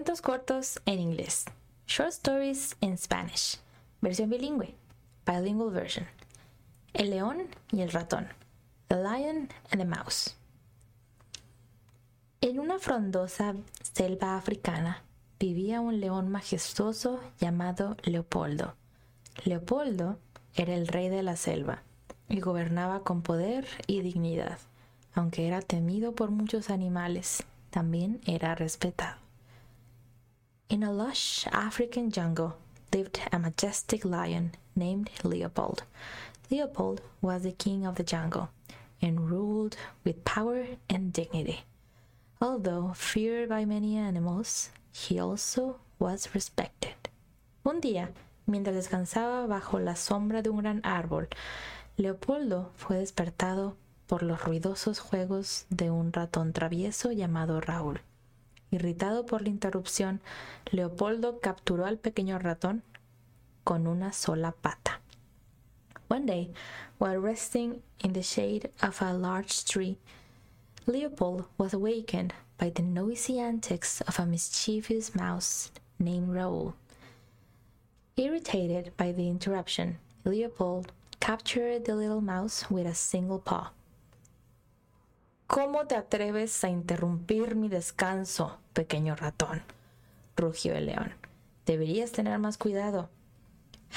Cuentos cortos en inglés. Short stories in Spanish. Versión bilingüe. Bilingual version. El león y el ratón. The lion and the mouse. En una frondosa selva africana vivía un león majestuoso llamado Leopoldo. Leopoldo era el rey de la selva y gobernaba con poder y dignidad. Aunque era temido por muchos animales, también era respetado. In a lush African jungle lived a majestic lion named Leopold. Leopold was the king of the jungle and ruled with power and dignity. Although feared by many animals, he also was respected. Un día, mientras descansaba bajo la sombra de un gran árbol, Leopoldo fue despertado por los ruidosos juegos de un ratón travieso llamado Raúl. Irritado por la interrupción, Leopoldo capturó al pequeño ratón con una sola pata. One day, while resting in the shade of a large tree, Leopold was awakened by the noisy antics of a mischievous mouse named Raoul. Irritated by the interruption, Leopold captured the little mouse with a single paw. ¿Cómo te atreves a interrumpir mi descanso, pequeño ratón? rugió el león. Deberías tener más cuidado.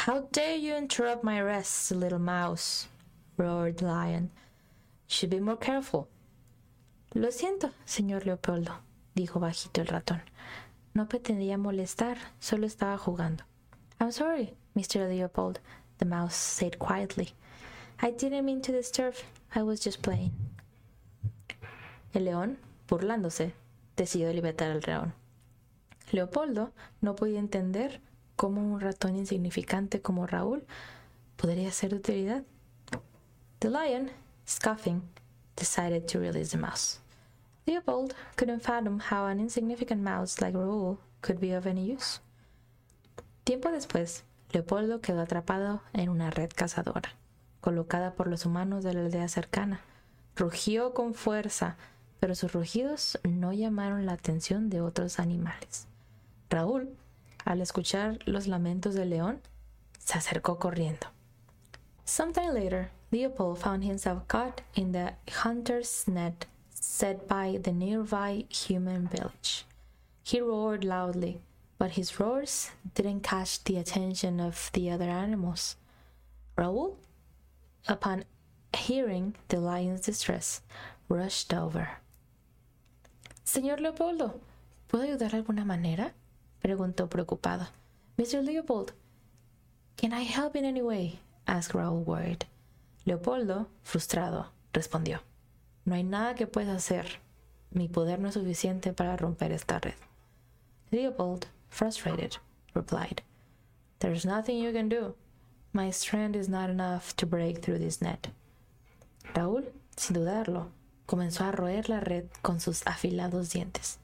How dare you interrupt my rest, little mouse? roared the lion. Should be more careful. Lo siento, señor Leopoldo, dijo bajito el ratón. No pretendía molestar, solo estaba jugando. I'm sorry, Mr. Leopold, the mouse said quietly. I didn't mean to disturb. I was just playing. El león, burlándose, decidió libertar al león. Leopoldo no podía entender cómo un ratón insignificante como Raúl podría ser de utilidad. The lion, scoffing, decided to release the mouse. Leopold couldn't fathom how an insignificant mouse like Raoul could be of any use. Tiempo después, Leopoldo quedó atrapado en una red cazadora, colocada por los humanos de la aldea cercana. Rugió con fuerza, pero sus rugidos no llamaron la atención de otros animales. Raúl, al escuchar los lamentos del león, se acercó corriendo. Sometime later, Leopold found himself caught in the hunter's net set by the nearby human village. He roared loudly, but his roars didn't catch the attention of the other animals. Raoul, upon hearing the lion's distress, rushed over. Señor Leopoldo, ¿puedo ayudar de alguna manera? preguntó preocupado. Mr. Leopold, can I help in any way? asked Raoul worried. Leopoldo, frustrado, respondió. No hay nada que pueda hacer. Mi poder no es suficiente para romper esta red. Leopold, frustrated, replied, There's nothing you can do. My strength is not enough to break through this net. Raúl, sin dudarlo, comenzó a roer la red con sus afilados dientes.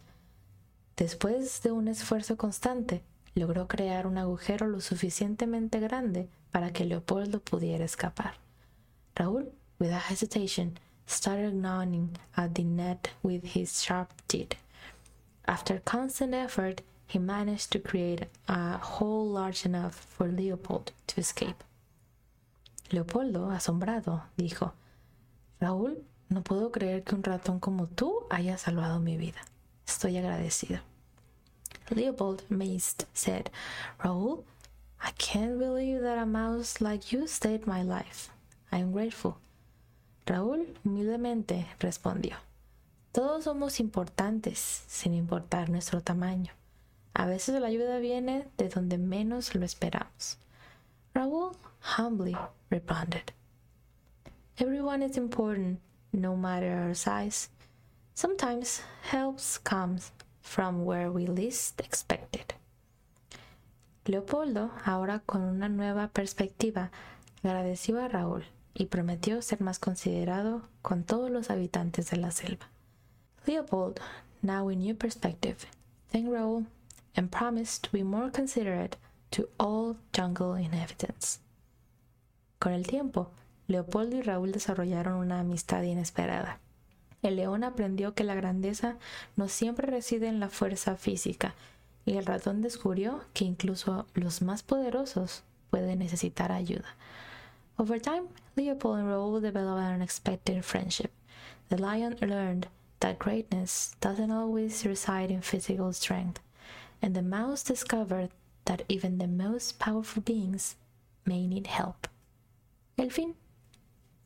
Después de un esfuerzo constante, logró crear un agujero lo suficientemente grande para que Leopoldo pudiera escapar. Raúl, without hesitation, started gnawing at the net with his sharp teeth. After constant effort, he managed to create a hole large enough for Leopold to escape. Leopoldo, asombrado, dijo, Raúl, no puedo creer que un ratón como tú haya salvado mi vida. Estoy agradecido. Leopold, amazed, said, Raúl, I can't believe that a mouse like you saved my life. I am grateful. Raúl humildemente respondió, Todos somos importantes sin importar nuestro tamaño. A veces la ayuda viene de donde menos lo esperamos. Raúl humbly responded, Everyone is important, no matter our size. Sometimes help comes from where we least expect it. Leopoldo, ahora con una nueva perspectiva, agradeció a Raúl y prometió ser más considerado con todos los habitantes de la selva. Leopold, now with new perspective, thanked Raúl and promised to be more considerate to all jungle inhabitants. Con el tiempo, Leopoldo y Raúl desarrollaron una amistad inesperada. El león aprendió que la grandeza no siempre reside en la fuerza física, y el ratón descubrió que incluso los más poderosos pueden necesitar ayuda. Over time, Leopold and Raoul developed an unexpected friendship. The lion learned that greatness doesn't always reside in physical strength, and the mouse discovered that even the most powerful beings may need help. El fin.